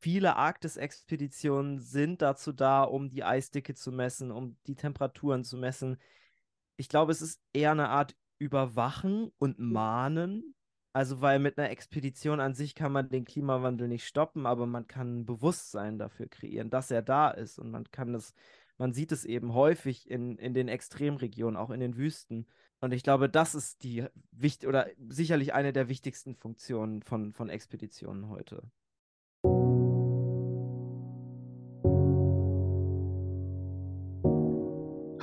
viele Arktis-Expeditionen sind dazu da, um die Eisdicke zu messen, um die Temperaturen zu messen. Ich glaube, es ist eher eine Art Überwachen und Mahnen. Also, weil mit einer Expedition an sich kann man den Klimawandel nicht stoppen, aber man kann ein Bewusstsein dafür kreieren, dass er da ist. Und man kann das, man sieht es eben häufig in, in den Extremregionen, auch in den Wüsten. Und ich glaube, das ist die wichtig oder sicherlich eine der wichtigsten Funktionen von, von Expeditionen heute.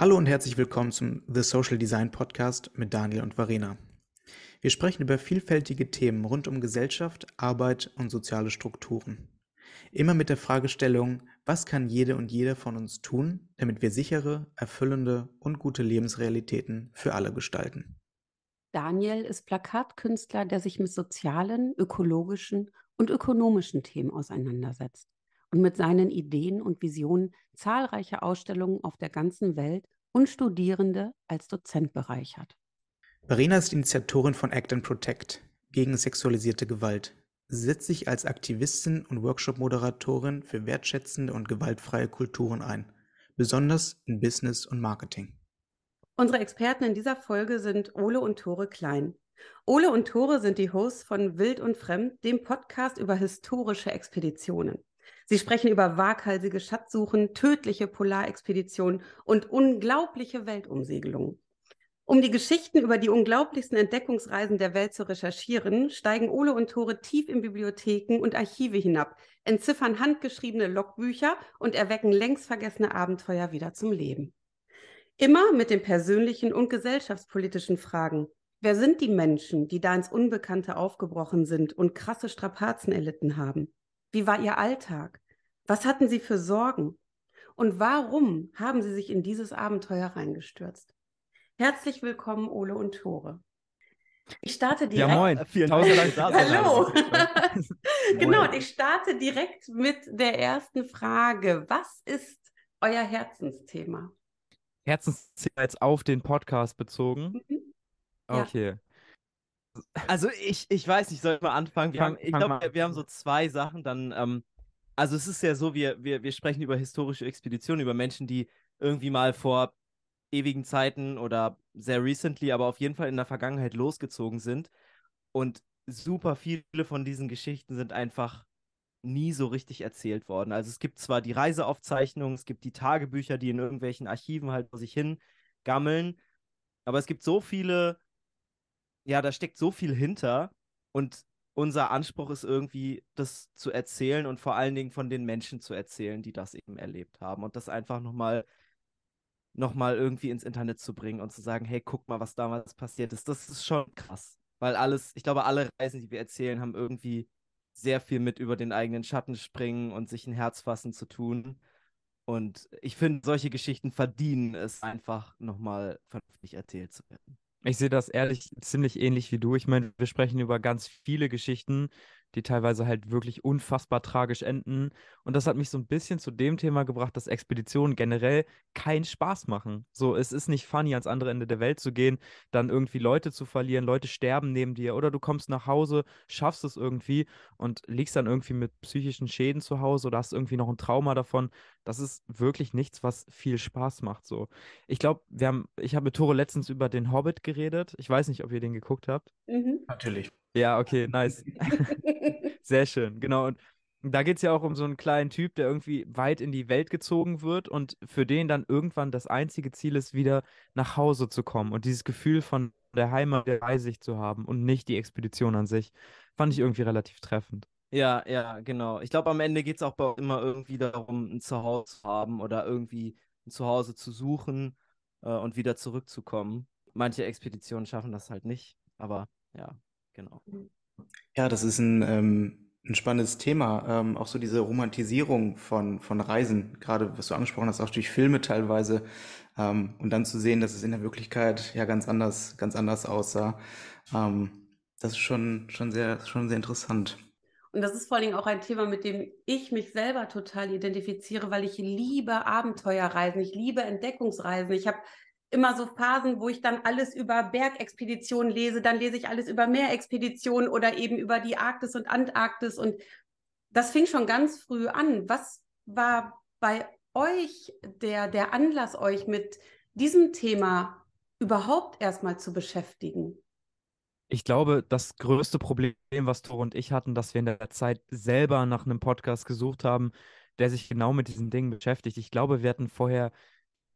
Hallo und herzlich willkommen zum The Social Design Podcast mit Daniel und Varena. Wir sprechen über vielfältige Themen rund um Gesellschaft, Arbeit und soziale Strukturen. Immer mit der Fragestellung, was kann jede und jeder von uns tun, damit wir sichere, erfüllende und gute Lebensrealitäten für alle gestalten. Daniel ist Plakatkünstler, der sich mit sozialen, ökologischen und ökonomischen Themen auseinandersetzt und mit seinen Ideen und Visionen zahlreiche Ausstellungen auf der ganzen Welt und Studierende als Dozent bereichert. Verena ist Initiatorin von Act and Protect gegen sexualisierte Gewalt. Sie setzt sich als Aktivistin und Workshop-Moderatorin für wertschätzende und gewaltfreie Kulturen ein, besonders in Business und Marketing. Unsere Experten in dieser Folge sind Ole und Tore Klein. Ole und Tore sind die Hosts von Wild und Fremd, dem Podcast über historische Expeditionen. Sie sprechen über waghalsige Schatzsuchen, tödliche Polarexpeditionen und unglaubliche Weltumsegelungen. Um die Geschichten über die unglaublichsten Entdeckungsreisen der Welt zu recherchieren, steigen Ole und Tore tief in Bibliotheken und Archive hinab, entziffern handgeschriebene Logbücher und erwecken längst vergessene Abenteuer wieder zum Leben. Immer mit den persönlichen und gesellschaftspolitischen Fragen. Wer sind die Menschen, die da ins Unbekannte aufgebrochen sind und krasse Strapazen erlitten haben? Wie war Ihr Alltag? Was hatten Sie für Sorgen? Und warum haben Sie sich in dieses Abenteuer reingestürzt? Herzlich willkommen, Ole und Tore. Ich starte direkt. Ja, moin. Vielen Dank. Hallo. genau, und ich starte direkt mit der ersten Frage. Was ist euer Herzensthema? Herzensthema jetzt auf den Podcast bezogen? Mhm. Okay. Ja. Also ich, ich weiß nicht, soll ich mal anfangen? Wir haben, ich glaube, wir, wir, haben so zwei Sachen. Dann, ähm, also es ist ja so, wir, wir, wir sprechen über historische Expeditionen, über Menschen, die irgendwie mal vor ewigen Zeiten oder sehr recently, aber auf jeden Fall in der Vergangenheit losgezogen sind. Und super viele von diesen Geschichten sind einfach nie so richtig erzählt worden. Also es gibt zwar die Reiseaufzeichnungen, es gibt die Tagebücher, die in irgendwelchen Archiven halt vor sich hin gammeln, aber es gibt so viele ja, da steckt so viel hinter und unser Anspruch ist irgendwie, das zu erzählen und vor allen Dingen von den Menschen zu erzählen, die das eben erlebt haben und das einfach nochmal noch mal irgendwie ins Internet zu bringen und zu sagen, hey, guck mal, was damals passiert ist. Das ist schon krass, weil alles, ich glaube, alle Reisen, die wir erzählen, haben irgendwie sehr viel mit über den eigenen Schatten springen und sich ein Herz fassen zu tun. Und ich finde, solche Geschichten verdienen es einfach nochmal vernünftig erzählt zu werden. Ich sehe das ehrlich ziemlich ähnlich wie du. Ich meine, wir sprechen über ganz viele Geschichten, die teilweise halt wirklich unfassbar tragisch enden. Und das hat mich so ein bisschen zu dem Thema gebracht, dass Expeditionen generell keinen Spaß machen. So, es ist nicht funny, ans andere Ende der Welt zu gehen, dann irgendwie Leute zu verlieren, Leute sterben neben dir oder du kommst nach Hause, schaffst es irgendwie und liegst dann irgendwie mit psychischen Schäden zu Hause oder hast irgendwie noch ein Trauma davon. Das ist wirklich nichts, was viel Spaß macht. So, ich glaube, wir haben, ich habe mit Tore letztens über den Hobbit geredet. Ich weiß nicht, ob ihr den geguckt habt. Mhm. Natürlich. Ja, okay, nice. Sehr schön, genau. Und da geht es ja auch um so einen kleinen Typ, der irgendwie weit in die Welt gezogen wird und für den dann irgendwann das einzige Ziel ist, wieder nach Hause zu kommen und dieses Gefühl von der Heimat bei sich zu haben und nicht die Expedition an sich. Fand ich irgendwie relativ treffend. Ja, ja, genau. Ich glaube, am Ende geht es auch bei immer irgendwie darum, ein Zuhause zu haben oder irgendwie ein Zuhause zu suchen äh, und wieder zurückzukommen. Manche Expeditionen schaffen das halt nicht, aber ja, Genau. Ja, das ist ein, ähm, ein spannendes Thema. Ähm, auch so diese Romantisierung von, von Reisen, gerade was du angesprochen hast, auch durch Filme teilweise. Ähm, und dann zu sehen, dass es in der Wirklichkeit ja ganz anders, ganz anders aussah. Ähm, das ist schon, schon sehr, schon sehr interessant. Und das ist vor allen Dingen auch ein Thema, mit dem ich mich selber total identifiziere, weil ich liebe Abenteuerreisen, ich liebe Entdeckungsreisen. Ich habe immer so Phasen, wo ich dann alles über Bergexpeditionen lese, dann lese ich alles über Meerexpeditionen oder eben über die Arktis und Antarktis und das fing schon ganz früh an. Was war bei euch der, der Anlass, euch mit diesem Thema überhaupt erstmal zu beschäftigen? Ich glaube, das größte Problem, was Tor und ich hatten, dass wir in der Zeit selber nach einem Podcast gesucht haben, der sich genau mit diesen Dingen beschäftigt. Ich glaube, wir hatten vorher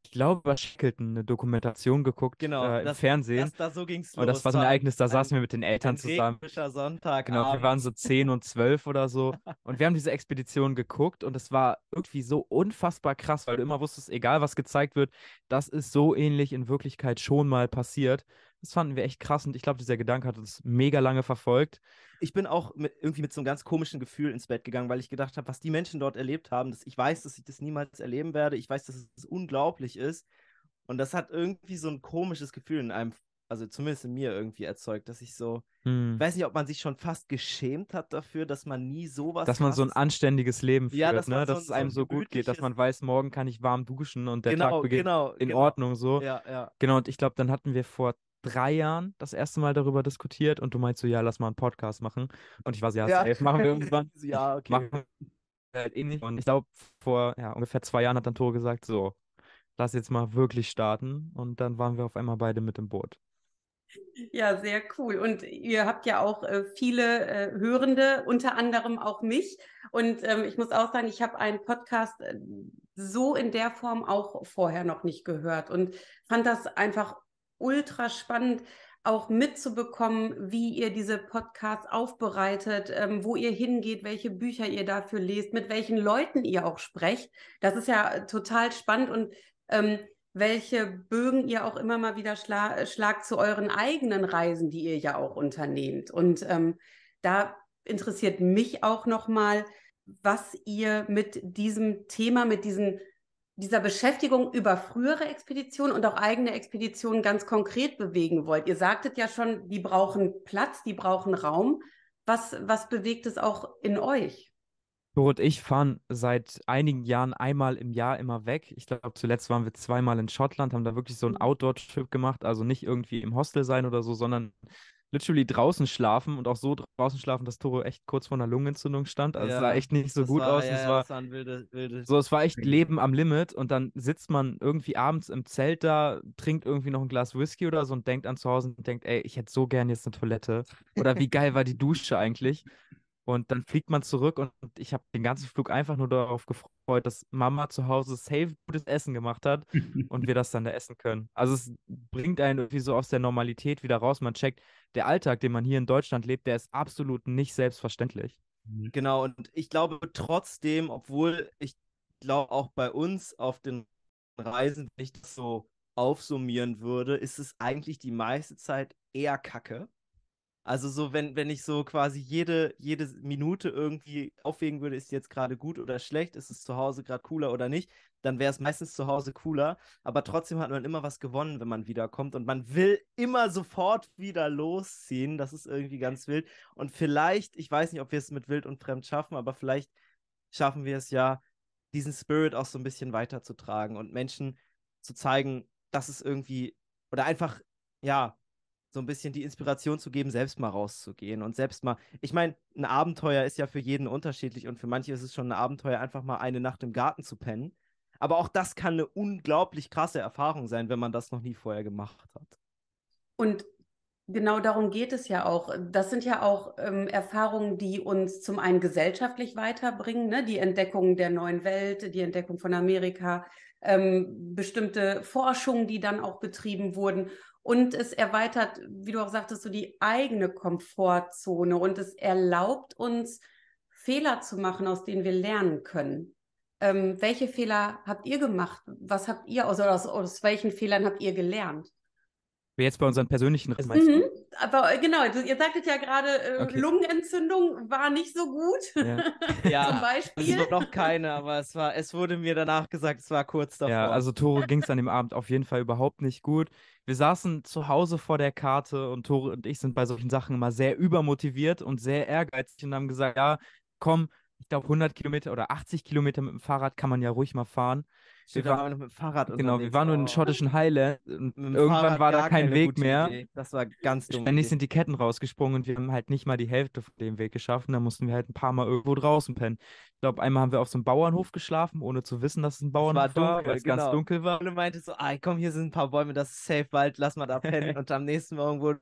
ich glaube, bei Shackleton eine Dokumentation geguckt genau, äh, im das, Fernsehen. Das, da so ging's los. Und das war so ein Ereignis, da saßen wir mit den Eltern zusammen. Sonntag. Genau, wir waren so 10 und 12 oder so. Und wir haben diese Expedition geguckt und es war irgendwie so unfassbar krass, weil du immer wusstest, egal was gezeigt wird, das ist so ähnlich in Wirklichkeit schon mal passiert. Das fanden wir echt krass und ich glaube, dieser Gedanke hat uns mega lange verfolgt. Ich bin auch mit, irgendwie mit so einem ganz komischen Gefühl ins Bett gegangen, weil ich gedacht habe, was die Menschen dort erlebt haben, dass ich weiß, dass ich das niemals erleben werde. Ich weiß, dass es unglaublich ist. Und das hat irgendwie so ein komisches Gefühl in einem, also zumindest in mir irgendwie erzeugt, dass ich so, hm. ich weiß nicht, ob man sich schon fast geschämt hat dafür, dass man nie sowas. Dass man so ein anständiges Leben führt, ja, dass, ne? dass so, es einem so, so gut geht, dass man weiß, morgen kann ich warm duschen und der genau, Tag beginnt genau, in genau. Ordnung so. Ja, ja. Genau, und ich glaube, dann hatten wir vor drei Jahren das erste Mal darüber diskutiert und du meinst so, ja, lass mal einen Podcast machen. Und ich war so, ja, ja. safe, machen wir irgendwann. ja, okay. Machen wir halt eh nicht. Und ich glaube, vor ja, ungefähr zwei Jahren hat dann Tore gesagt, so, lass jetzt mal wirklich starten. Und dann waren wir auf einmal beide mit im Boot. Ja, sehr cool. Und ihr habt ja auch äh, viele äh, Hörende, unter anderem auch mich. Und ähm, ich muss auch sagen, ich habe einen Podcast äh, so in der Form auch vorher noch nicht gehört und fand das einfach ultra spannend, auch mitzubekommen, wie ihr diese Podcasts aufbereitet, ähm, wo ihr hingeht, welche Bücher ihr dafür lest, mit welchen Leuten ihr auch sprecht. Das ist ja total spannend und ähm, welche Bögen ihr auch immer mal wieder schla schlagt zu euren eigenen Reisen, die ihr ja auch unternehmt. Und ähm, da interessiert mich auch nochmal, was ihr mit diesem Thema, mit diesen dieser Beschäftigung über frühere Expeditionen und auch eigene Expeditionen ganz konkret bewegen wollt. Ihr sagtet ja schon, die brauchen Platz, die brauchen Raum. Was, was bewegt es auch in euch? Doro und ich fahren seit einigen Jahren einmal im Jahr immer weg. Ich glaube, zuletzt waren wir zweimal in Schottland, haben da wirklich so einen mhm. Outdoor-Trip gemacht. Also nicht irgendwie im Hostel sein oder so, sondern literally draußen schlafen und auch so draußen schlafen, dass Toro echt kurz vor einer Lungenentzündung stand. Also ja, es sah echt nicht so gut war, aus. Ja, es war, waren wilde, wilde so, es war echt Leben am Limit und dann sitzt man irgendwie abends im Zelt da, trinkt irgendwie noch ein Glas Whisky oder so und denkt an zu Hause und denkt, ey, ich hätte so gern jetzt eine Toilette. Oder wie geil war die Dusche eigentlich? Und dann fliegt man zurück und ich habe den ganzen Flug einfach nur darauf gefreut, dass Mama zu Hause safe gutes Essen gemacht hat und wir das dann da essen können. Also es bringt einen irgendwie so aus der Normalität wieder raus. Man checkt, der Alltag, den man hier in Deutschland lebt, der ist absolut nicht selbstverständlich. Mhm. Genau, und ich glaube trotzdem, obwohl ich glaube auch bei uns auf den Reisen, wenn ich das so aufsummieren würde, ist es eigentlich die meiste Zeit eher Kacke. Also so, wenn, wenn ich so quasi jede, jede Minute irgendwie aufwägen würde, ist jetzt gerade gut oder schlecht, ist es zu Hause gerade cooler oder nicht, dann wäre es meistens zu Hause cooler. Aber trotzdem hat man immer was gewonnen, wenn man wiederkommt. Und man will immer sofort wieder losziehen. Das ist irgendwie ganz wild. Und vielleicht, ich weiß nicht, ob wir es mit Wild und Fremd schaffen, aber vielleicht schaffen wir es ja, diesen Spirit auch so ein bisschen weiterzutragen und Menschen zu zeigen, dass es irgendwie oder einfach, ja, so ein bisschen die Inspiration zu geben, selbst mal rauszugehen und selbst mal. Ich meine, ein Abenteuer ist ja für jeden unterschiedlich und für manche ist es schon ein Abenteuer, einfach mal eine Nacht im Garten zu pennen. Aber auch das kann eine unglaublich krasse Erfahrung sein, wenn man das noch nie vorher gemacht hat. Und genau darum geht es ja auch. Das sind ja auch ähm, Erfahrungen, die uns zum einen gesellschaftlich weiterbringen, ne? die Entdeckung der neuen Welt, die Entdeckung von Amerika, ähm, bestimmte Forschungen, die dann auch betrieben wurden. Und es erweitert, wie du auch sagtest, so die eigene Komfortzone und es erlaubt uns, Fehler zu machen, aus denen wir lernen können. Ähm, welche Fehler habt ihr gemacht? Was habt ihr, also aus, aus welchen Fehlern habt ihr gelernt? Jetzt bei unseren persönlichen Rissen. Mhm, aber äh, genau, ihr sagtet ja gerade, äh, okay. Lungenentzündung war nicht so gut. Ja, ja zum Beispiel. Also noch keine, aber es war, es wurde mir danach gesagt, es war kurz davor. Ja, also Tore ging es an dem Abend auf jeden Fall überhaupt nicht gut. Wir saßen zu Hause vor der Karte und Tore und ich sind bei solchen Sachen immer sehr übermotiviert und sehr ehrgeizig und haben gesagt, ja, komm, ich glaube, 100 Kilometer oder 80 Kilometer mit dem Fahrrad kann man ja ruhig mal fahren. Wir waren mit dem Fahrrad Genau, wir waren nur in den schottischen Highland und irgendwann Fahrrad war da kein Weg mehr. Idee. Das war ganz dumm. Ständig sind die Ketten rausgesprungen und wir haben halt nicht mal die Hälfte von dem Weg geschafft. Und da mussten wir halt ein paar Mal irgendwo draußen pennen. Ich glaube, einmal haben wir auf so einem Bauernhof geschlafen, ohne zu wissen, dass es ein Bauernhof war, dunkel, weil es genau. ganz dunkel war. Und du meinte so, ah, komm, hier sind ein paar Bäume, das ist safe Wald, lass mal da pennen. und am nächsten Morgen wurde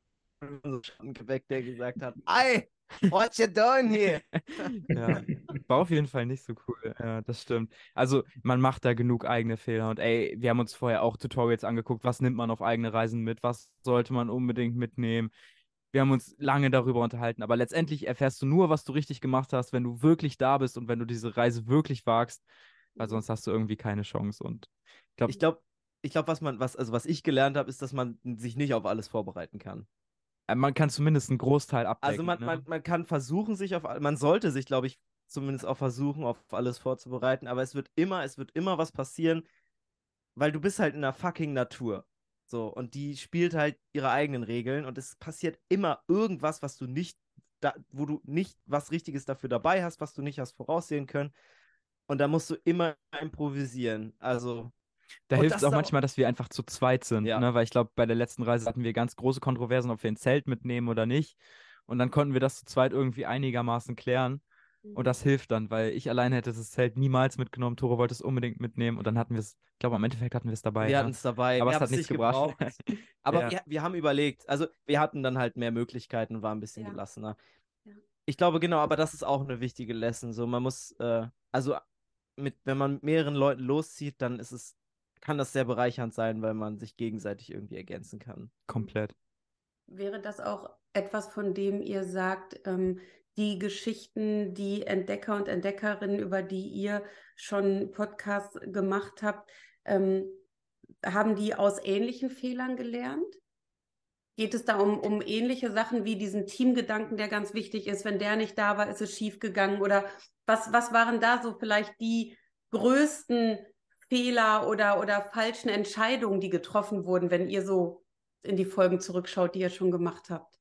so ein geweckt, der gesagt hat, ei, What you doing here? ja, war auf jeden Fall nicht so cool. Ja, das stimmt. Also, man macht da genug eigene Fehler. Und ey, wir haben uns vorher auch Tutorials angeguckt. Was nimmt man auf eigene Reisen mit? Was sollte man unbedingt mitnehmen? Wir haben uns lange darüber unterhalten. Aber letztendlich erfährst du nur, was du richtig gemacht hast, wenn du wirklich da bist und wenn du diese Reise wirklich wagst. Weil sonst hast du irgendwie keine Chance. Und ich glaube, ich glaube, ich was man, was, also was ich gelernt habe, ist, dass man sich nicht auf alles vorbereiten kann. Äh, man kann zumindest einen Großteil abdecken. Also man, ne? man, man kann versuchen, sich auf, man sollte sich, glaube ich, zumindest auch versuchen, auf alles vorzubereiten, aber es wird immer, es wird immer was passieren, weil du bist halt in der fucking Natur. So, und die spielt halt ihre eigenen Regeln und es passiert immer irgendwas, was du nicht, da, wo du nicht was Richtiges dafür dabei hast, was du nicht hast voraussehen können. Und da musst du immer improvisieren. Also, da hilft es auch manchmal, dass wir einfach zu zweit sind, ja. ne? weil ich glaube, bei der letzten Reise hatten wir ganz große Kontroversen, ob wir ein Zelt mitnehmen oder nicht. Und dann konnten wir das zu zweit irgendwie einigermaßen klären. Und das mhm. hilft dann, weil ich alleine hätte das Zelt niemals mitgenommen. Tore wollte es unbedingt mitnehmen und dann hatten wir es, ich glaube, am Endeffekt hatten wir es dabei. Wir ja. hatten es dabei, aber wir es hat nichts gebracht. aber ja. wir, wir, haben überlegt, also wir hatten dann halt mehr Möglichkeiten und waren ein bisschen ja. gelassener. Ich glaube, genau, aber das ist auch eine wichtige Lesson. So, man muss, äh, also mit, wenn man mit mehreren Leuten loszieht, dann ist es kann das sehr bereichernd sein, weil man sich gegenseitig irgendwie ergänzen kann. Komplett. Wäre das auch etwas, von dem ihr sagt, ähm, die Geschichten, die Entdecker und Entdeckerinnen, über die ihr schon Podcasts gemacht habt, ähm, haben die aus ähnlichen Fehlern gelernt? Geht es da um, um ähnliche Sachen wie diesen Teamgedanken, der ganz wichtig ist? Wenn der nicht da war, ist es schiefgegangen? Oder was, was waren da so vielleicht die größten Fehler oder, oder falschen Entscheidungen, die getroffen wurden, wenn ihr so in die Folgen zurückschaut, die ihr schon gemacht habt?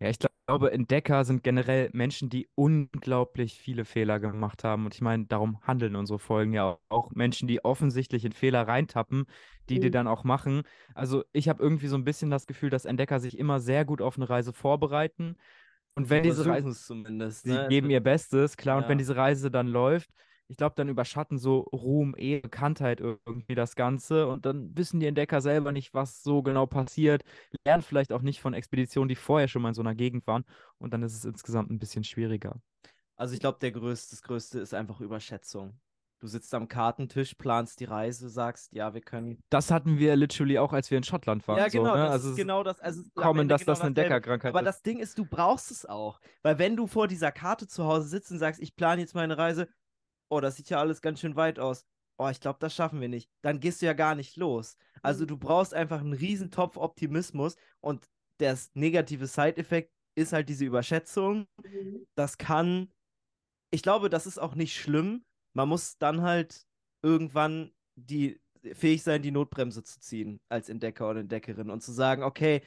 Ja, ich glaube, Entdecker sind generell Menschen, die unglaublich viele Fehler gemacht haben. Und ich meine, darum handeln unsere Folgen ja auch. Menschen, die offensichtlich in Fehler reintappen, die mhm. die dann auch machen. Also ich habe irgendwie so ein bisschen das Gefühl, dass Entdecker sich immer sehr gut auf eine Reise vorbereiten. Und wenn diese Reise, zumindest, sie ne? geben ihr Bestes, klar. Ja. Und wenn diese Reise dann läuft, ich glaube, dann überschatten so Ruhm, Ehre, Bekanntheit irgendwie das Ganze und dann wissen die Entdecker selber nicht, was so genau passiert, lernen vielleicht auch nicht von Expeditionen, die vorher schon mal in so einer Gegend waren und dann ist es insgesamt ein bisschen schwieriger. Also ich glaube, der größte, das Größte ist einfach Überschätzung. Du sitzt am Kartentisch, planst die Reise, sagst, ja, wir können. Das hatten wir literally auch, als wir in Schottland waren. Ja, genau, so, ne? das also ist genau das. Also kommen, dass genau das eine Deckerkrankheit ist. Aber das Ding ist, du brauchst es auch. Weil wenn du vor dieser Karte zu Hause sitzt und sagst, ich plane jetzt meine Reise, oh, das sieht ja alles ganz schön weit aus. Oh, ich glaube, das schaffen wir nicht. Dann gehst du ja gar nicht los. Also mhm. du brauchst einfach einen Riesentopf Optimismus und der negative Side-Effekt ist halt diese Überschätzung. Mhm. Das kann, ich glaube, das ist auch nicht schlimm. Man muss dann halt irgendwann die fähig sein, die Notbremse zu ziehen als Entdecker oder Entdeckerin und zu sagen, okay,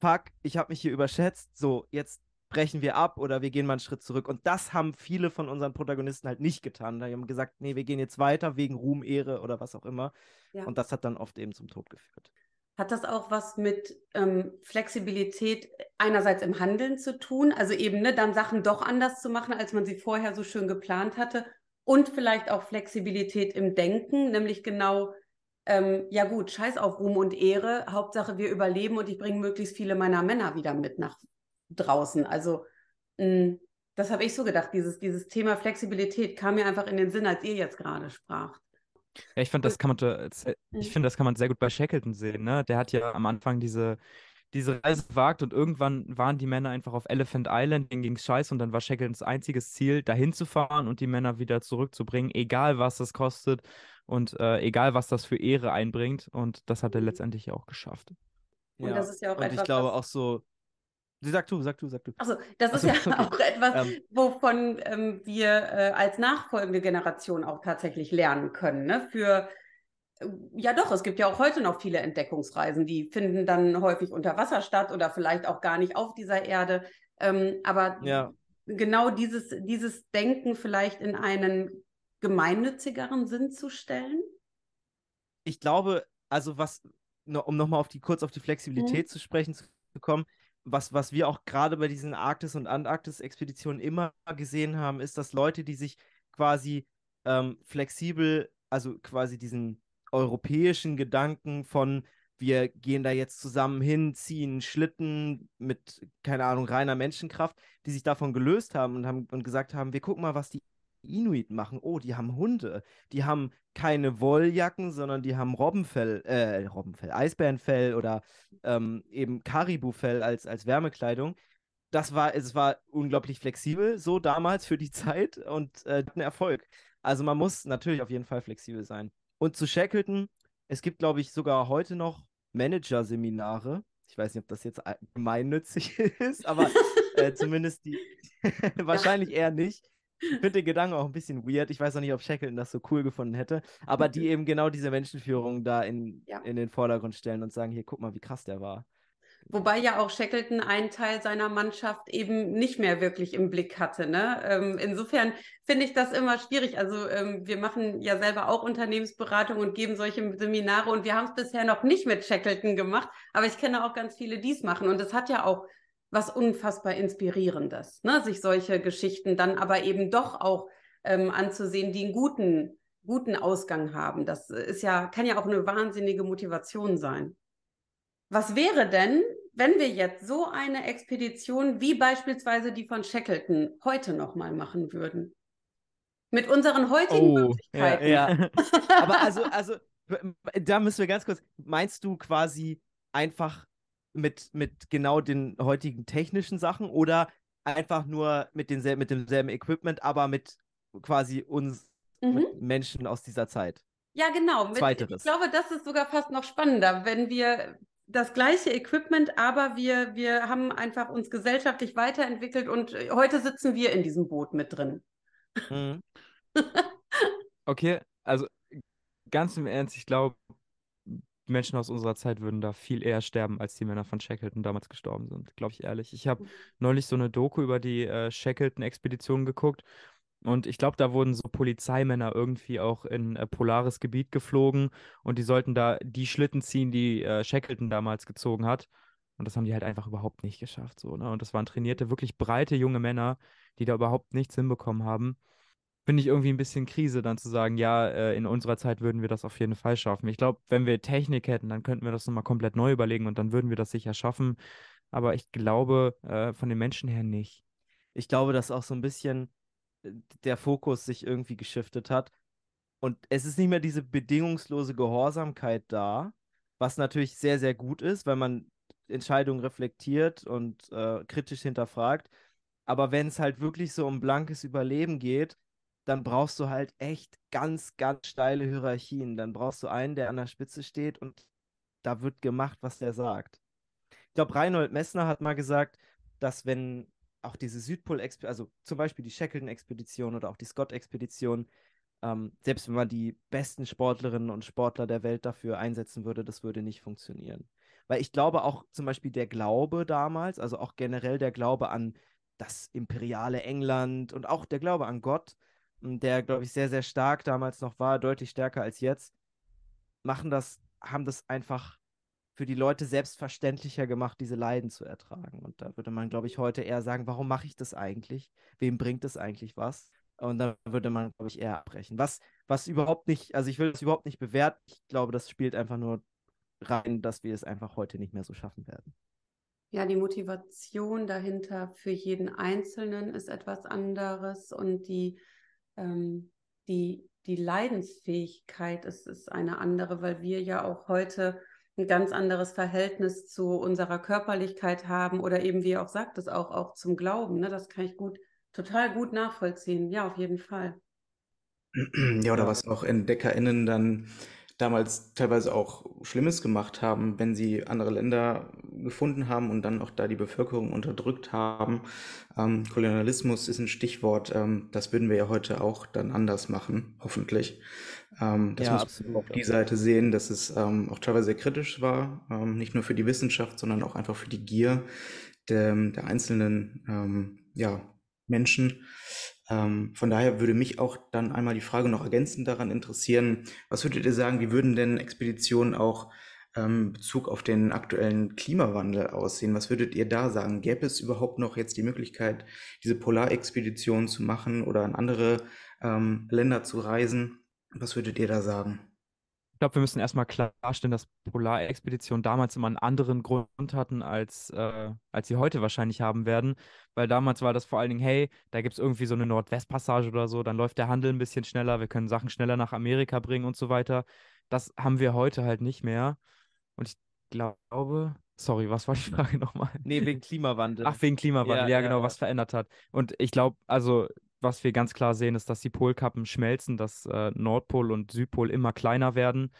fuck, ich habe mich hier überschätzt. So, jetzt brechen wir ab oder wir gehen mal einen Schritt zurück. Und das haben viele von unseren Protagonisten halt nicht getan. Die haben gesagt, nee, wir gehen jetzt weiter wegen Ruhm, Ehre oder was auch immer. Ja. Und das hat dann oft eben zum Tod geführt. Hat das auch was mit ähm, Flexibilität einerseits im Handeln zu tun, also eben ne, dann Sachen doch anders zu machen, als man sie vorher so schön geplant hatte und vielleicht auch Flexibilität im Denken, nämlich genau, ähm, ja gut, scheiß auf Ruhm und Ehre, Hauptsache wir überleben und ich bringe möglichst viele meiner Männer wieder mit nach draußen. Also mh, hm, das habe ich so gedacht. Dieses, dieses Thema Flexibilität kam mir einfach in den Sinn, als ihr jetzt gerade spracht. Ja, ich finde, das kann man, ich finde, das kann man sehr gut bei Shackleton sehen. Ne? Der hat ja am Anfang diese, diese Reise gewagt und irgendwann waren die Männer einfach auf Elephant Island, denen ging es scheiße und dann war Shackletons einziges Ziel, dahin zu fahren und die Männer wieder zurückzubringen, egal was das kostet und äh, egal was das für Ehre einbringt. Und das hat er mhm. letztendlich auch geschafft. Und ja. das ist ja auch und etwas, ich glaube auch so, Sag du, sag du, sag du. Also das ist Achso, ja okay. auch etwas, ähm, wovon ähm, wir äh, als nachfolgende Generation auch tatsächlich lernen können. Ne? Für äh, ja doch, es gibt ja auch heute noch viele Entdeckungsreisen, die finden dann häufig unter Wasser statt oder vielleicht auch gar nicht auf dieser Erde. Ähm, aber ja. genau dieses, dieses Denken vielleicht in einen gemeinnützigeren Sinn zu stellen? Ich glaube, also was, um nochmal auf die, kurz auf die Flexibilität mhm. zu sprechen zu kommen, was, was wir auch gerade bei diesen Arktis- und Antarktis-Expeditionen immer gesehen haben, ist, dass Leute, die sich quasi ähm, flexibel, also quasi diesen europäischen Gedanken von wir gehen da jetzt zusammen hin, ziehen Schlitten mit, keine Ahnung, reiner Menschenkraft, die sich davon gelöst haben und haben und gesagt haben, wir gucken mal, was die Inuit machen. Oh, die haben Hunde. Die haben keine Wolljacken, sondern die haben Robbenfell, äh, Robbenfell, Eisbärenfell oder ähm, eben Karibufell als, als Wärmekleidung. Das war, es war unglaublich flexibel, so damals für die Zeit und äh, ein Erfolg. Also man muss natürlich auf jeden Fall flexibel sein. Und zu Shackleton, es gibt, glaube ich, sogar heute noch Manager-Seminare. Ich weiß nicht, ob das jetzt gemeinnützig ist, aber äh, zumindest die wahrscheinlich eher nicht. Ich finde den Gedanken auch ein bisschen weird. Ich weiß auch nicht, ob Shackleton das so cool gefunden hätte. Aber die eben genau diese Menschenführung da in, ja. in den Vordergrund stellen und sagen: Hier, guck mal, wie krass der war. Wobei ja auch Shackleton einen Teil seiner Mannschaft eben nicht mehr wirklich im Blick hatte. Ne? Ähm, insofern finde ich das immer schwierig. Also ähm, wir machen ja selber auch Unternehmensberatung und geben solche Seminare und wir haben es bisher noch nicht mit Shackleton gemacht, aber ich kenne auch ganz viele, die es machen. Und es hat ja auch was unfassbar Inspirierendes, ne? sich solche Geschichten dann aber eben doch auch ähm, anzusehen, die einen guten, guten Ausgang haben. Das ist ja, kann ja auch eine wahnsinnige Motivation sein. Was wäre denn, wenn wir jetzt so eine Expedition wie beispielsweise die von Shackleton heute nochmal machen würden? Mit unseren heutigen oh, Möglichkeiten. Ja, ja. Aber also, also, da müssen wir ganz kurz, meinst du quasi einfach mit, mit genau den heutigen technischen Sachen oder einfach nur mit, denselben, mit demselben Equipment, aber mit quasi uns mhm. mit Menschen aus dieser Zeit? Ja, genau. Zweiteres. Ich glaube, das ist sogar fast noch spannender, wenn wir das gleiche Equipment, aber wir, wir haben einfach uns gesellschaftlich weiterentwickelt und heute sitzen wir in diesem Boot mit drin. Mhm. okay, also ganz im Ernst, ich glaube, Menschen aus unserer Zeit würden da viel eher sterben, als die Männer von Shackleton damals gestorben sind, glaube ich ehrlich. Ich habe mhm. neulich so eine Doku über die äh, Shackleton-Expedition geguckt und ich glaube, da wurden so Polizeimänner irgendwie auch in äh, polares Gebiet geflogen und die sollten da die Schlitten ziehen, die äh, Shackleton damals gezogen hat. Und das haben die halt einfach überhaupt nicht geschafft. So, ne? Und das waren trainierte, wirklich breite junge Männer, die da überhaupt nichts hinbekommen haben finde ich irgendwie ein bisschen Krise, dann zu sagen, ja, äh, in unserer Zeit würden wir das auf jeden Fall schaffen. Ich glaube, wenn wir Technik hätten, dann könnten wir das nochmal komplett neu überlegen und dann würden wir das sicher schaffen. Aber ich glaube, äh, von den Menschen her nicht. Ich glaube, dass auch so ein bisschen äh, der Fokus sich irgendwie geschiftet hat. Und es ist nicht mehr diese bedingungslose Gehorsamkeit da, was natürlich sehr, sehr gut ist, weil man Entscheidungen reflektiert und äh, kritisch hinterfragt. Aber wenn es halt wirklich so um blankes Überleben geht, dann brauchst du halt echt ganz, ganz steile Hierarchien. Dann brauchst du einen, der an der Spitze steht und da wird gemacht, was der sagt. Ich glaube, Reinhold Messner hat mal gesagt, dass wenn auch diese Südpol-Expedition, also zum Beispiel die Shackleton-Expedition oder auch die Scott-Expedition, ähm, selbst wenn man die besten Sportlerinnen und Sportler der Welt dafür einsetzen würde, das würde nicht funktionieren. Weil ich glaube auch zum Beispiel der Glaube damals, also auch generell der Glaube an das imperiale England und auch der Glaube an Gott, der, glaube ich, sehr, sehr stark damals noch war, deutlich stärker als jetzt, machen das, haben das einfach für die Leute selbstverständlicher gemacht, diese Leiden zu ertragen. Und da würde man, glaube ich, heute eher sagen, warum mache ich das eigentlich? Wem bringt das eigentlich was? Und da würde man, glaube ich, eher abbrechen. Was, was überhaupt nicht, also ich will das überhaupt nicht bewerten. Ich glaube, das spielt einfach nur rein, dass wir es einfach heute nicht mehr so schaffen werden. Ja, die Motivation dahinter für jeden Einzelnen ist etwas anderes und die ähm, die, die Leidensfähigkeit ist, ist eine andere, weil wir ja auch heute ein ganz anderes Verhältnis zu unserer Körperlichkeit haben oder eben, wie ihr auch sagt, das auch, auch zum Glauben. Ne? Das kann ich gut, total gut nachvollziehen. Ja, auf jeden Fall. Ja, oder was auch EntdeckerInnen dann damals teilweise auch Schlimmes gemacht haben, wenn sie andere Länder gefunden haben und dann auch da die Bevölkerung unterdrückt haben. Ähm, Kolonialismus ist ein Stichwort. Ähm, das würden wir ja heute auch dann anders machen, hoffentlich. Ähm, das ja, muss absolut, man auf die Seite sehen, dass es ähm, auch teilweise sehr kritisch war, ähm, nicht nur für die Wissenschaft, sondern auch einfach für die Gier der, der einzelnen ähm, ja, Menschen. Ähm, von daher würde mich auch dann einmal die Frage noch ergänzend daran interessieren, was würdet ihr sagen, wie würden denn Expeditionen auch ähm, Bezug auf den aktuellen Klimawandel aussehen? Was würdet ihr da sagen? Gäbe es überhaupt noch jetzt die Möglichkeit, diese Polarexpeditionen zu machen oder in andere ähm, Länder zu reisen? Was würdet ihr da sagen? Ich glaube, wir müssen erstmal klarstellen, dass Polarexpeditionen damals immer einen anderen Grund hatten, als, äh, als sie heute wahrscheinlich haben werden. Weil damals war das vor allen Dingen, hey, da gibt es irgendwie so eine Nordwestpassage oder so, dann läuft der Handel ein bisschen schneller, wir können Sachen schneller nach Amerika bringen und so weiter. Das haben wir heute halt nicht mehr. Und ich glaube, sorry, was war die Frage nochmal? Nee, wegen Klimawandel. Ach, wegen Klimawandel, ja, ja, genau, ja. was verändert hat. Und ich glaube, also was wir ganz klar sehen, ist, dass die Polkappen schmelzen, dass äh, Nordpol und Südpol immer kleiner werden,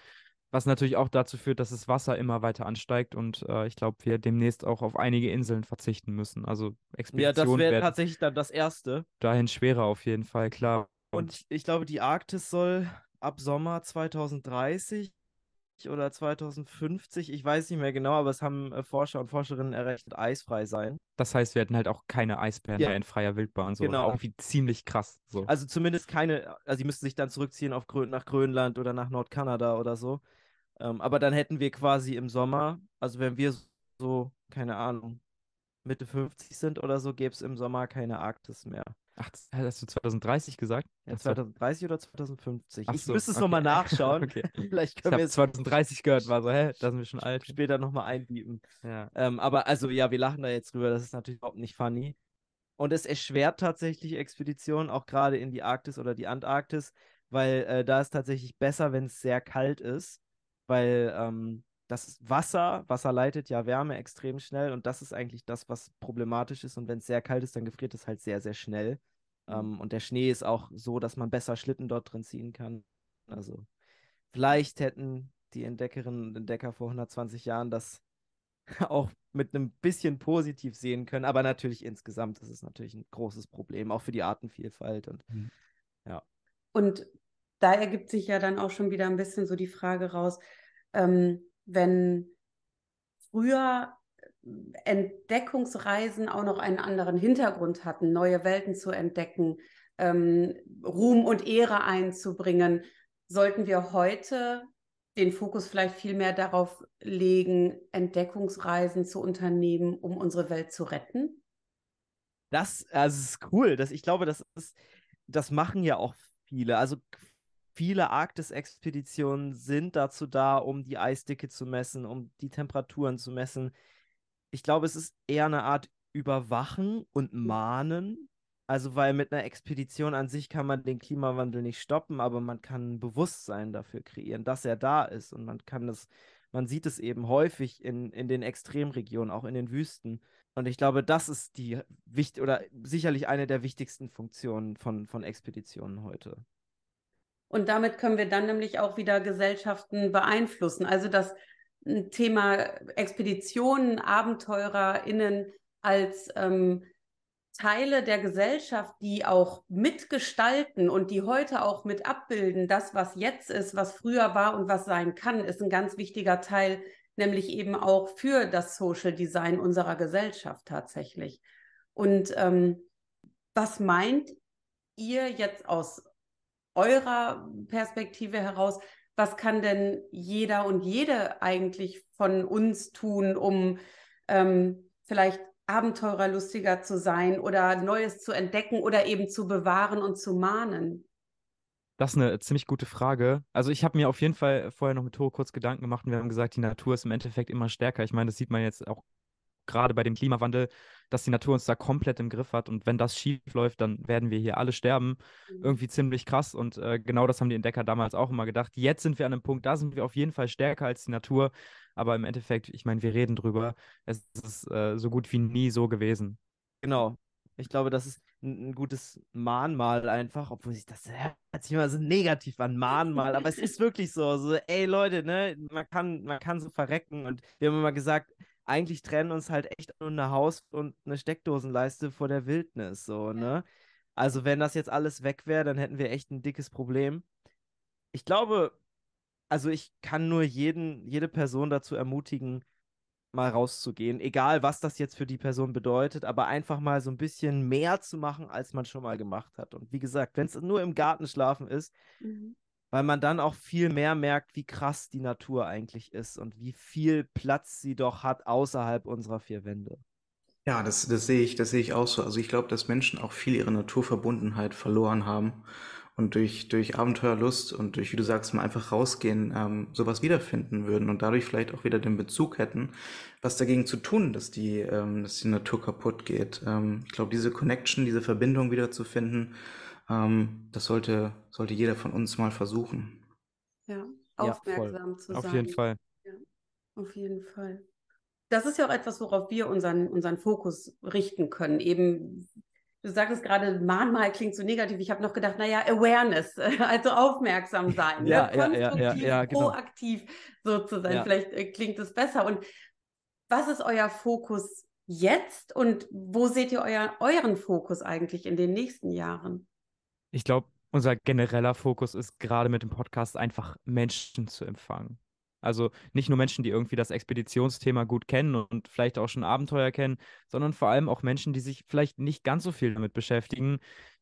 was natürlich auch dazu führt, dass das Wasser immer weiter ansteigt und äh, ich glaube, wir demnächst auch auf einige Inseln verzichten müssen. Also Expeditionen Ja, das wäre tatsächlich dann das Erste. Dahin schwerer auf jeden Fall, klar. Und ich, ich glaube, die Arktis soll ab Sommer 2030 oder 2050, ich weiß nicht mehr genau, aber es haben äh, Forscher und Forscherinnen errechnet, eisfrei sein. Das heißt, wir hätten halt auch keine Eisbären ja. mehr in freier Wildbahn. So. Genau. Auch wie ziemlich krass. So. Also zumindest keine, also die müssten sich dann zurückziehen auf Grön nach Grönland oder nach Nordkanada oder so. Ähm, aber dann hätten wir quasi im Sommer, also wenn wir so, keine Ahnung, Mitte 50 sind oder so, gäbe es im Sommer keine Arktis mehr. Ach, hast du 2030 gesagt? Ja, 2030 oder 2050? Ach ich so, müsste es okay. nochmal nachschauen. okay. Vielleicht können ich wir 2030 gehört, war so, hä, da sind wir schon alt. Später nochmal einbieben. Ja. Ähm, aber also, ja, wir lachen da jetzt drüber, das ist natürlich überhaupt nicht funny. Und es erschwert tatsächlich Expeditionen, auch gerade in die Arktis oder die Antarktis, weil äh, da ist tatsächlich besser, wenn es sehr kalt ist, weil ähm, das Wasser, Wasser leitet ja Wärme extrem schnell und das ist eigentlich das, was problematisch ist. Und wenn es sehr kalt ist, dann gefriert es halt sehr, sehr schnell. Mhm. Ähm, und der Schnee ist auch so, dass man besser Schlitten dort drin ziehen kann. Also vielleicht hätten die Entdeckerinnen und Entdecker vor 120 Jahren das auch mit einem bisschen positiv sehen können. Aber natürlich insgesamt ist es natürlich ein großes Problem, auch für die Artenvielfalt. Und mhm. ja. Und da ergibt sich ja dann auch schon wieder ein bisschen so die Frage raus, ähm, wenn früher Entdeckungsreisen auch noch einen anderen Hintergrund hatten, neue Welten zu entdecken, ähm, Ruhm und Ehre einzubringen, sollten wir heute den Fokus vielleicht viel mehr darauf legen, Entdeckungsreisen zu unternehmen, um unsere Welt zu retten? Das, also ist cool. Das, ich glaube, das ist, das machen ja auch viele. Also viele Arktis-Expeditionen sind dazu da, um die Eisdicke zu messen, um die Temperaturen zu messen. Ich glaube, es ist eher eine Art Überwachen und Mahnen. Also, weil mit einer Expedition an sich kann man den Klimawandel nicht stoppen, aber man kann ein Bewusstsein dafür kreieren, dass er da ist. Und man kann es, man sieht es eben häufig in, in den Extremregionen, auch in den Wüsten. Und ich glaube, das ist die wichtig oder sicherlich eine der wichtigsten Funktionen von, von Expeditionen heute. Und damit können wir dann nämlich auch wieder Gesellschaften beeinflussen. Also das Thema Expeditionen, AbenteurerInnen als ähm, Teile der Gesellschaft, die auch mitgestalten und die heute auch mit abbilden, das, was jetzt ist, was früher war und was sein kann, ist ein ganz wichtiger Teil, nämlich eben auch für das Social Design unserer Gesellschaft tatsächlich. Und ähm, was meint ihr jetzt aus eurer Perspektive heraus, was kann denn jeder und jede eigentlich von uns tun, um ähm, vielleicht abenteurerlustiger zu sein oder Neues zu entdecken oder eben zu bewahren und zu mahnen? Das ist eine ziemlich gute Frage. Also ich habe mir auf jeden Fall vorher noch mit Tore kurz Gedanken gemacht und wir haben gesagt, die Natur ist im Endeffekt immer stärker. Ich meine, das sieht man jetzt auch gerade bei dem Klimawandel, dass die Natur uns da komplett im Griff hat. Und wenn das schief läuft, dann werden wir hier alle sterben. Mhm. Irgendwie ziemlich krass. Und äh, genau das haben die Entdecker damals auch immer gedacht. Jetzt sind wir an einem Punkt, da sind wir auf jeden Fall stärker als die Natur. Aber im Endeffekt, ich meine, wir reden drüber. Es ist äh, so gut wie nie so gewesen. Genau. Ich glaube, das ist ein, ein gutes Mahnmal einfach, obwohl sich das hört sich immer so negativ an, Mahnmal, aber es ist wirklich so, so, ey Leute, ne, man kann, man kann so verrecken und wir haben immer gesagt, eigentlich trennen uns halt echt nur eine Haus- und eine Steckdosenleiste vor der Wildnis, so, ne? Also, wenn das jetzt alles weg wäre, dann hätten wir echt ein dickes Problem. Ich glaube, also ich kann nur jeden, jede Person dazu ermutigen, mal rauszugehen, egal was das jetzt für die Person bedeutet, aber einfach mal so ein bisschen mehr zu machen, als man schon mal gemacht hat. Und wie gesagt, wenn es nur im Garten schlafen ist, mhm. Weil man dann auch viel mehr merkt, wie krass die Natur eigentlich ist und wie viel Platz sie doch hat außerhalb unserer vier Wände. Ja, das, das sehe ich, das sehe ich auch so. Also ich glaube, dass Menschen auch viel ihre Naturverbundenheit verloren haben und durch, durch Abenteuerlust und durch, wie du sagst, mal einfach rausgehen, ähm, sowas wiederfinden würden und dadurch vielleicht auch wieder den Bezug hätten, was dagegen zu tun, dass die, ähm, dass die Natur kaputt geht. Ähm, ich glaube, diese Connection, diese Verbindung wiederzufinden, ähm, das sollte, sollte jeder von uns mal versuchen. Ja, aufmerksam ja, zu sein. Auf jeden Fall. Ja, auf jeden Fall. Das ist ja auch etwas, worauf wir unseren, unseren Fokus richten können. Eben Du sagtest gerade, Mahnmal klingt so negativ. Ich habe noch gedacht, naja, Awareness, also aufmerksam sein, ja, ne? konstruktiv, ja, ja, genau. proaktiv so zu sein. Vielleicht äh, klingt es besser. Und was ist euer Fokus jetzt und wo seht ihr euer, euren Fokus eigentlich in den nächsten Jahren? Ich glaube, unser genereller Fokus ist gerade mit dem Podcast einfach Menschen zu empfangen. Also nicht nur Menschen, die irgendwie das Expeditionsthema gut kennen und vielleicht auch schon Abenteuer kennen, sondern vor allem auch Menschen, die sich vielleicht nicht ganz so viel damit beschäftigen,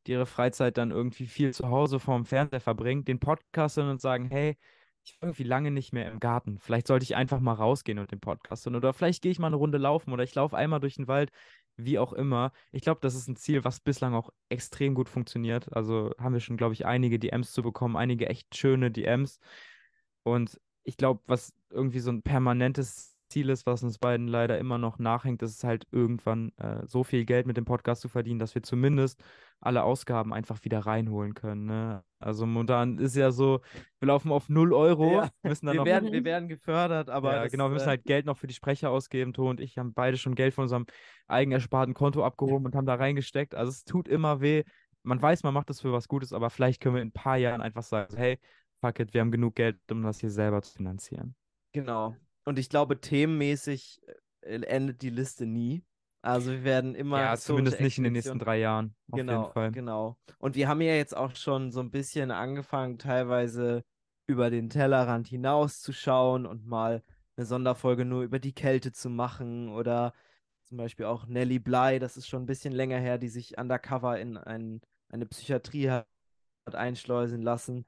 die ihre Freizeit dann irgendwie viel zu Hause vorm Fernseher verbringen, den Podcast hören und sagen, hey, ich war irgendwie lange nicht mehr im Garten. Vielleicht sollte ich einfach mal rausgehen und den Podcast hören. Oder vielleicht gehe ich mal eine Runde laufen oder ich laufe einmal durch den Wald, wie auch immer. Ich glaube, das ist ein Ziel, was bislang auch extrem gut funktioniert. Also haben wir schon, glaube ich, einige DMs zu bekommen, einige echt schöne DMs. Und ich glaube, was irgendwie so ein permanentes Ziel ist, was uns beiden leider immer noch nachhängt, ist halt irgendwann äh, so viel Geld mit dem Podcast zu verdienen, dass wir zumindest alle Ausgaben einfach wieder reinholen können. Ne? Also momentan ist ja so, wir laufen auf 0 Euro, ja. müssen dann wir noch, werden, wir werden gefördert, aber ja, das, genau, wir müssen äh, halt Geld noch für die Sprecher ausgeben. To und ich haben beide schon Geld von unserem eigen ersparten Konto abgehoben und haben da reingesteckt. Also es tut immer weh. Man weiß, man macht das für was Gutes, aber vielleicht können wir in ein paar Jahren einfach sagen, hey, fuck it, wir haben genug Geld, um das hier selber zu finanzieren. Genau. Und ich glaube, themenmäßig äh, endet die Liste nie. Also wir werden immer. Ja, zumindest nicht in den nächsten drei Jahren. Auf genau, jeden Fall. genau. Und wir haben ja jetzt auch schon so ein bisschen angefangen, teilweise über den Tellerrand hinauszuschauen und mal eine Sonderfolge nur über die Kälte zu machen oder zum Beispiel auch Nelly Bly, das ist schon ein bisschen länger her, die sich undercover in ein, eine Psychiatrie hat einschleusen lassen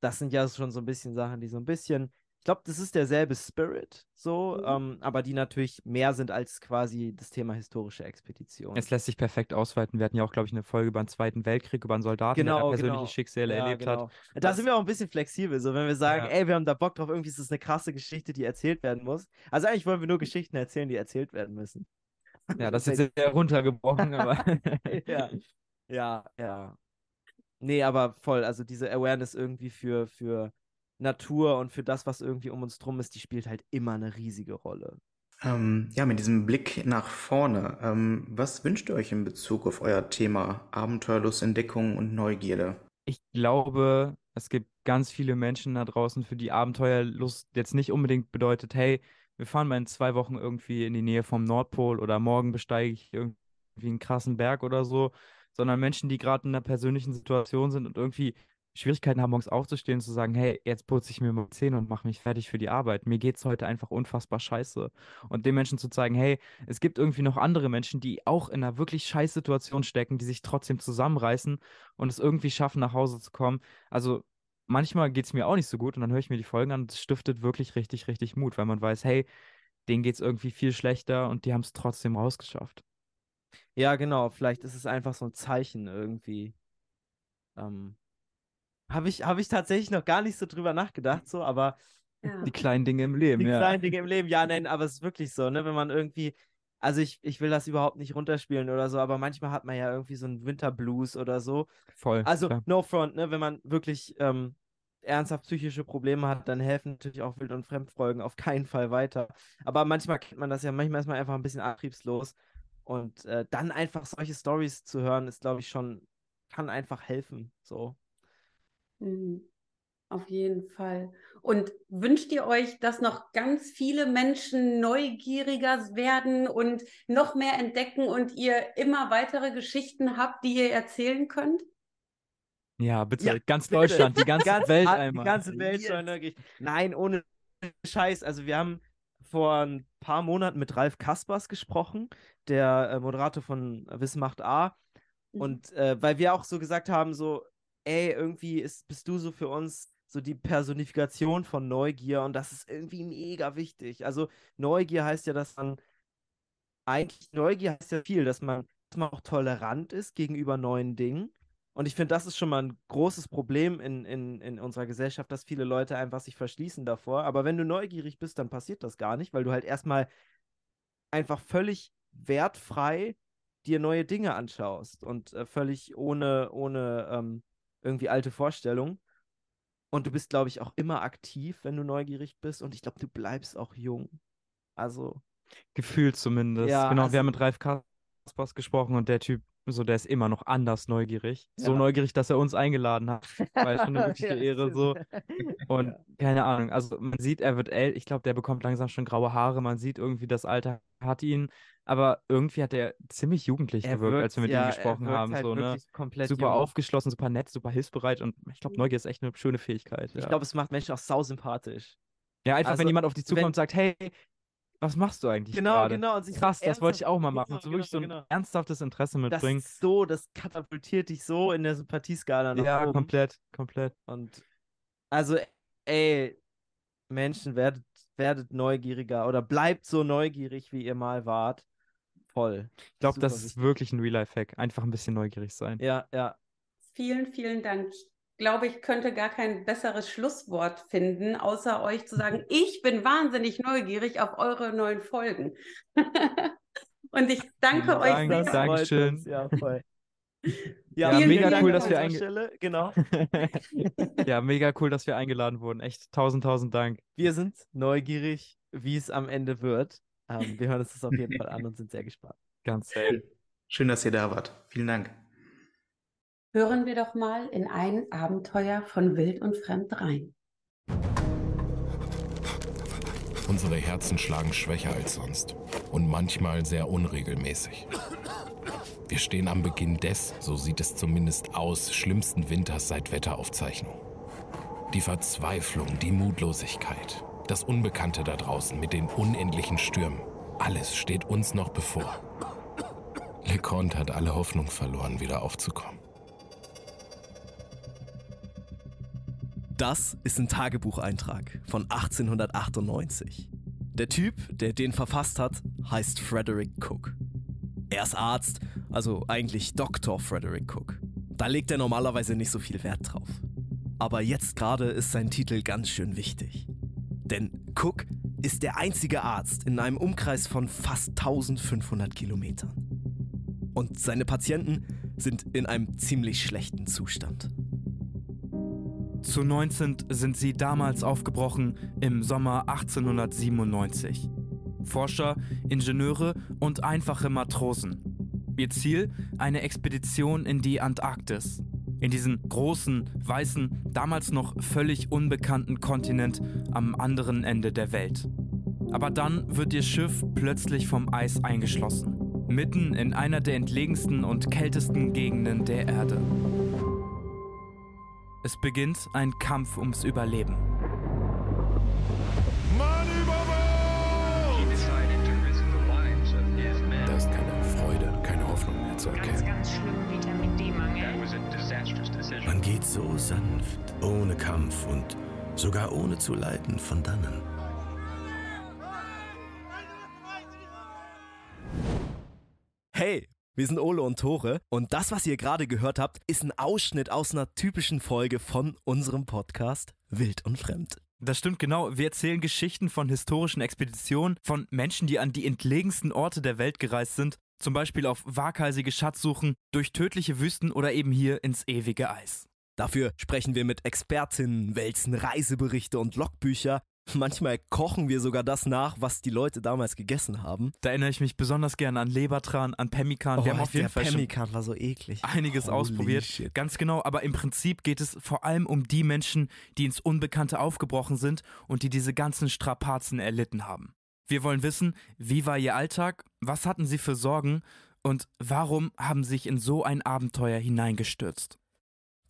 das sind ja schon so ein bisschen Sachen, die so ein bisschen, ich glaube, das ist derselbe Spirit, so, mhm. ähm, aber die natürlich mehr sind als quasi das Thema historische Expedition. Es lässt sich perfekt ausweiten. Wir hatten ja auch, glaube ich, eine Folge über den Zweiten Weltkrieg, über einen Soldaten, genau, der persönliche genau. Schicksale ja, erlebt genau. hat. Da das sind wir auch ein bisschen flexibel, so wenn wir sagen, ja. ey, wir haben da Bock drauf, irgendwie ist das eine krasse Geschichte, die erzählt werden muss. Also eigentlich wollen wir nur Geschichten erzählen, die erzählt werden müssen. Ja, das ist jetzt sehr runtergebrochen, aber. ja, ja, ja. Nee, aber voll. Also diese Awareness irgendwie für, für Natur und für das, was irgendwie um uns drum ist, die spielt halt immer eine riesige Rolle. Ähm, ja, mit diesem Blick nach vorne, ähm, was wünscht ihr euch in Bezug auf euer Thema Abenteuerlust, Entdeckung und Neugierde? Ich glaube, es gibt ganz viele Menschen da draußen, für die Abenteuerlust jetzt nicht unbedingt bedeutet, hey, wir fahren mal in zwei Wochen irgendwie in die Nähe vom Nordpol oder morgen besteige ich irgendwie einen krassen Berg oder so, sondern Menschen, die gerade in einer persönlichen Situation sind und irgendwie Schwierigkeiten haben, morgens aufzustehen und zu sagen, hey, jetzt putze ich mir mal Zähne und mache mich fertig für die Arbeit. Mir geht es heute einfach unfassbar scheiße. Und den Menschen zu zeigen, hey, es gibt irgendwie noch andere Menschen, die auch in einer wirklich scheiß Situation stecken, die sich trotzdem zusammenreißen und es irgendwie schaffen, nach Hause zu kommen. Also manchmal geht es mir auch nicht so gut und dann höre ich mir die Folgen an und es stiftet wirklich richtig, richtig Mut, weil man weiß, hey, denen geht es irgendwie viel schlechter und die haben es trotzdem rausgeschafft. Ja, genau. Vielleicht ist es einfach so ein Zeichen irgendwie. Ähm, habe ich, hab ich tatsächlich noch gar nicht so drüber nachgedacht, so, aber. Ja. Die kleinen Dinge im Leben, die ja. Die kleinen Dinge im Leben, ja, nein, aber es ist wirklich so, ne? Wenn man irgendwie, also ich, ich will das überhaupt nicht runterspielen oder so, aber manchmal hat man ja irgendwie so einen Winterblues oder so. Voll. Also, klar. no front, ne? Wenn man wirklich ähm, ernsthaft psychische Probleme hat, dann helfen natürlich auch Wild- und Fremdfolgen auf keinen Fall weiter. Aber manchmal kennt man das ja, manchmal ist man einfach ein bisschen antriebslos und äh, dann einfach solche Stories zu hören, ist, glaube ich, schon, kann einfach helfen. So. Mhm. Auf jeden Fall. Und wünscht ihr euch, dass noch ganz viele Menschen neugieriger werden und noch mehr entdecken und ihr immer weitere Geschichten habt, die ihr erzählen könnt? Ja, bitte. Ja, ganz bitte. Deutschland, die ganze Welt einmal. Die ganze Welt soll neugierig. Nein, ohne Scheiß. Also wir haben vor ein paar Monaten mit Ralf Kaspers gesprochen, der äh, Moderator von Wissmacht A. Mhm. Und äh, weil wir auch so gesagt haben, so, ey, irgendwie ist, bist du so für uns so die Personifikation von Neugier und das ist irgendwie mega wichtig. Also Neugier heißt ja, dass man eigentlich Neugier heißt ja viel, dass man, dass man auch tolerant ist gegenüber neuen Dingen. Und ich finde, das ist schon mal ein großes Problem in, in, in unserer Gesellschaft, dass viele Leute einfach sich verschließen davor. Aber wenn du neugierig bist, dann passiert das gar nicht, weil du halt erstmal einfach völlig wertfrei dir neue Dinge anschaust und äh, völlig ohne, ohne ähm, irgendwie alte Vorstellungen. Und du bist, glaube ich, auch immer aktiv, wenn du neugierig bist. Und ich glaube, du bleibst auch jung. Also. Gefühlt zumindest. Ja, genau, also, wir haben mit Ralf Kaspers gesprochen und der Typ, so, der ist immer noch anders neugierig. Ja. So neugierig, dass er uns eingeladen hat. War schon eine wirkliche ja, Ehre so. Und keine Ahnung, also man sieht, er wird älter. Ich glaube, der bekommt langsam schon graue Haare. Man sieht irgendwie, das Alter hat ihn aber irgendwie hat er ziemlich jugendlich er gewirkt, wirkt, als wir mit ja, ihm gesprochen haben. Halt so, ne? super jung. aufgeschlossen, super nett, super hilfsbereit und ich glaube, Neugier ist echt eine schöne Fähigkeit. Ich glaube, es macht Menschen auch sau sympathisch. Ja, einfach also, wenn jemand auf dich zukommt und sagt, hey, was machst du eigentlich Genau, grade? genau. Und Krass, das wollte ich auch mal machen. Genau, so wirklich genau, so ein genau. ernsthaftes Interesse mitbringen. Das so, das katapultiert dich so in der Sympathieskala nach Ja, oben. komplett, komplett. Und also, ey, Menschen, werdet, werdet neugieriger oder bleibt so neugierig, wie ihr mal wart voll. Ich glaube, das ist wirklich ein Real-Life-Hack. Einfach ein bisschen neugierig sein. Ja, ja. Vielen, vielen Dank. Ich glaube, ich könnte gar kein besseres Schlusswort finden, außer euch zu sagen, ich bin wahnsinnig neugierig auf eure neuen Folgen. Und ich danke Dank, euch sehr. Dankeschön. Ja, voll. Ja, ja mega cool, dass wir eingeladen Genau. ja, mega cool, dass wir eingeladen wurden. Echt tausend, tausend Dank. Wir sind neugierig, wie es am Ende wird. Ähm, wir hören uns das auf jeden Fall an und sind sehr gespannt. Ganz schön. Schön, dass ihr da wart. Vielen Dank. Hören wir doch mal in ein Abenteuer von Wild und Fremd rein. Unsere Herzen schlagen schwächer als sonst und manchmal sehr unregelmäßig. Wir stehen am Beginn des, so sieht es zumindest aus, schlimmsten Winters seit Wetteraufzeichnung. Die Verzweiflung, die Mutlosigkeit, das Unbekannte da draußen mit den unendlichen Stürmen. Alles steht uns noch bevor. LeConte hat alle Hoffnung verloren, wieder aufzukommen. Das ist ein Tagebucheintrag von 1898. Der Typ, der den verfasst hat, heißt Frederick Cook. Er ist Arzt, also eigentlich Dr. Frederick Cook. Da legt er normalerweise nicht so viel Wert drauf. Aber jetzt gerade ist sein Titel ganz schön wichtig. Denn Cook ist der einzige Arzt in einem Umkreis von fast 1500 Kilometern. Und seine Patienten sind in einem ziemlich schlechten Zustand. Zu 19 sind sie damals aufgebrochen im Sommer 1897. Forscher, Ingenieure und einfache Matrosen. Ihr Ziel eine Expedition in die Antarktis in diesen großen, weißen, damals noch völlig unbekannten Kontinent am anderen Ende der Welt. Aber dann wird ihr Schiff plötzlich vom Eis eingeschlossen, mitten in einer der entlegensten und kältesten Gegenden der Erde. Es beginnt ein Kampf ums Überleben. So sanft, ohne Kampf und sogar ohne zu leiden von dannen. Hey, wir sind Ole und Tore und das, was ihr gerade gehört habt, ist ein Ausschnitt aus einer typischen Folge von unserem Podcast Wild und Fremd. Das stimmt genau. Wir erzählen Geschichten von historischen Expeditionen, von Menschen, die an die entlegensten Orte der Welt gereist sind zum Beispiel auf waghalsige Schatzsuchen durch tödliche Wüsten oder eben hier ins ewige Eis. Dafür sprechen wir mit Expertinnen, wälzen Reiseberichte und Logbücher. Manchmal kochen wir sogar das nach, was die Leute damals gegessen haben. Da erinnere ich mich besonders gerne an Lebertran, an Pemmikan. Oh, wir haben auf jeden Fall Pemmikan war so eklig. Einiges Holy ausprobiert. Shit. Ganz genau, aber im Prinzip geht es vor allem um die Menschen, die ins Unbekannte aufgebrochen sind und die diese ganzen Strapazen erlitten haben. Wir wollen wissen, wie war Ihr Alltag, was hatten Sie für Sorgen und warum haben Sie sich in so ein Abenteuer hineingestürzt.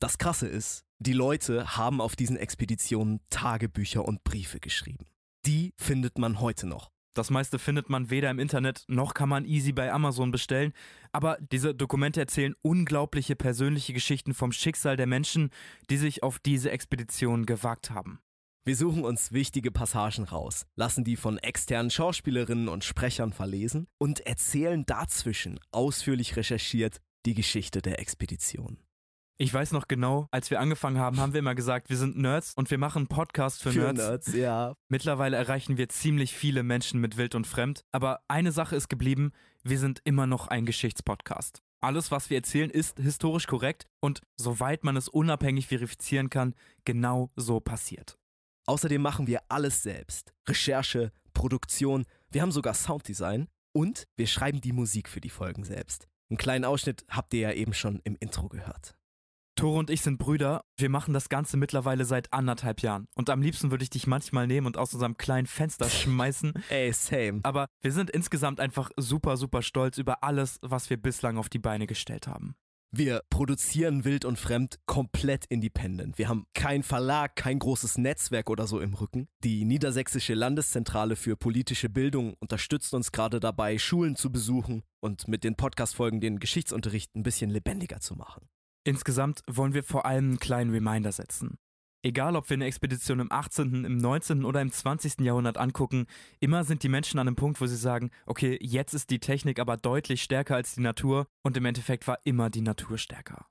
Das Krasse ist, die Leute haben auf diesen Expeditionen Tagebücher und Briefe geschrieben. die findet man heute noch. Das meiste findet man weder im Internet noch kann man easy bei Amazon bestellen. Aber diese Dokumente erzählen unglaubliche persönliche Geschichten vom Schicksal der Menschen, die sich auf diese Expedition gewagt haben. Wir suchen uns wichtige Passagen raus, lassen die von externen Schauspielerinnen und Sprechern verlesen und erzählen dazwischen ausführlich recherchiert die Geschichte der Expedition. Ich weiß noch genau, als wir angefangen haben, haben wir immer gesagt, wir sind Nerds und wir machen einen Podcast für, für Nerds. Nerds. Ja. Mittlerweile erreichen wir ziemlich viele Menschen mit Wild und Fremd, aber eine Sache ist geblieben, wir sind immer noch ein Geschichtspodcast. Alles, was wir erzählen, ist historisch korrekt und soweit man es unabhängig verifizieren kann, genau so passiert. Außerdem machen wir alles selbst. Recherche, Produktion, wir haben sogar Sounddesign und wir schreiben die Musik für die Folgen selbst. Einen kleinen Ausschnitt habt ihr ja eben schon im Intro gehört. Tore und ich sind Brüder. Wir machen das Ganze mittlerweile seit anderthalb Jahren. Und am liebsten würde ich dich manchmal nehmen und aus unserem kleinen Fenster schmeißen. Ey, same. Aber wir sind insgesamt einfach super, super stolz über alles, was wir bislang auf die Beine gestellt haben. Wir produzieren wild und fremd komplett independent. Wir haben keinen Verlag, kein großes Netzwerk oder so im Rücken. Die Niedersächsische Landeszentrale für politische Bildung unterstützt uns gerade dabei, Schulen zu besuchen und mit den Podcast-Folgen den Geschichtsunterricht ein bisschen lebendiger zu machen. Insgesamt wollen wir vor allem einen kleinen Reminder setzen. Egal, ob wir eine Expedition im 18., im 19. oder im 20. Jahrhundert angucken, immer sind die Menschen an einem Punkt, wo sie sagen, okay, jetzt ist die Technik aber deutlich stärker als die Natur und im Endeffekt war immer die Natur stärker.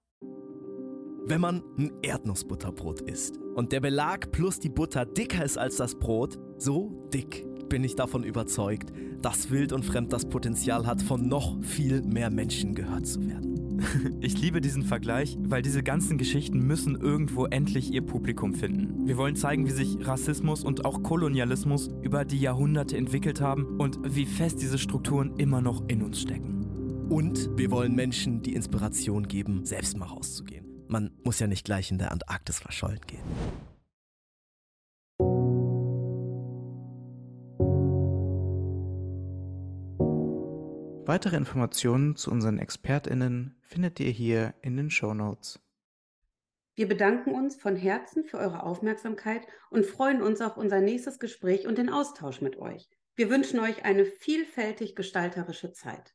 Wenn man ein Erdnussbutterbrot isst und der Belag plus die Butter dicker ist als das Brot, so dick bin ich davon überzeugt, dass Wild und Fremd das Potenzial hat, von noch viel mehr Menschen gehört zu werden. Ich liebe diesen Vergleich, weil diese ganzen Geschichten müssen irgendwo endlich ihr Publikum finden. Wir wollen zeigen, wie sich Rassismus und auch Kolonialismus über die Jahrhunderte entwickelt haben und wie fest diese Strukturen immer noch in uns stecken. Und wir wollen Menschen die Inspiration geben, selbst mal rauszugehen. Man muss ja nicht gleich in der Antarktis verschollen gehen. Weitere Informationen zu unseren ExpertInnen findet ihr hier in den Show Notes. Wir bedanken uns von Herzen für eure Aufmerksamkeit und freuen uns auf unser nächstes Gespräch und den Austausch mit euch. Wir wünschen euch eine vielfältig gestalterische Zeit.